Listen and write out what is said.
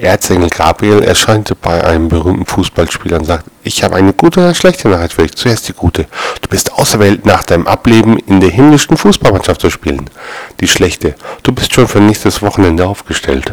Erzengel Gabriel erscheint bei einem berühmten Fußballspieler und sagt, ich habe eine gute oder schlechte Nachricht für dich. Zuerst die gute. Du bist auserwählt, nach deinem Ableben in der himmlischen Fußballmannschaft zu spielen. Die schlechte. Du bist schon für nächstes Wochenende aufgestellt.